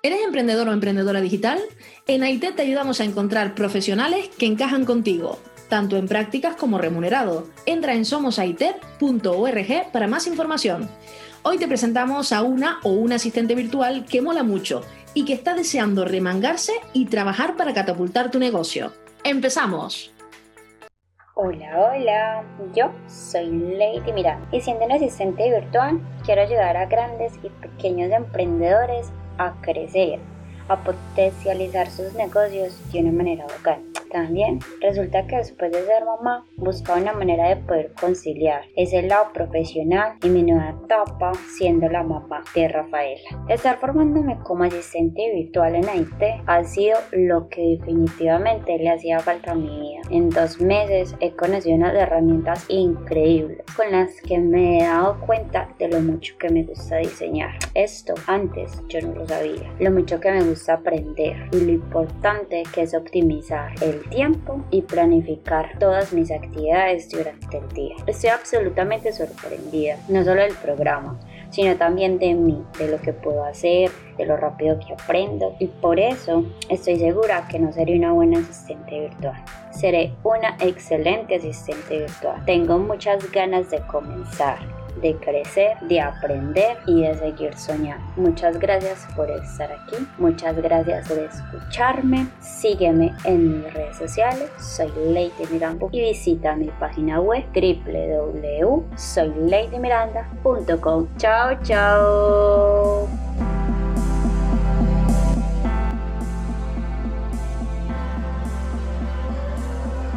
¿Eres emprendedor o emprendedora digital? En AIT te ayudamos a encontrar profesionales que encajan contigo, tanto en prácticas como remunerado. Entra en somosaitet.org para más información. Hoy te presentamos a una o un asistente virtual que mola mucho y que está deseando remangarse y trabajar para catapultar tu negocio. ¡Empezamos! Hola, hola, yo soy Lady Miranda y siendo un asistente virtual quiero ayudar a grandes y pequeños emprendedores a crecer, a potencializar sus negocios de una manera local. También resulta que después de ser mamá buscaba una manera de poder conciliar ese lado profesional y mi nueva etapa siendo la mamá de Rafaela. Estar formándome como asistente virtual en IT ha sido lo que definitivamente le hacía falta a mi vida. En dos meses he conocido unas herramientas increíbles con las que me he dado cuenta de lo mucho que me gusta diseñar. Esto antes yo no lo sabía. Lo mucho que me gusta aprender y lo importante que es optimizar el tiempo y planificar todas mis actividades durante el día. Estoy absolutamente sorprendida, no solo del programa, sino también de mí, de lo que puedo hacer, de lo rápido que aprendo y por eso estoy segura que no seré una buena asistente virtual. Seré una excelente asistente virtual. Tengo muchas ganas de comenzar de crecer, de aprender y de seguir soñando. Muchas gracias por estar aquí, muchas gracias por escucharme. Sígueme en mis redes sociales, soy Lady Miranda y visita mi página web www.soyladymiranda.com. Chao, chao.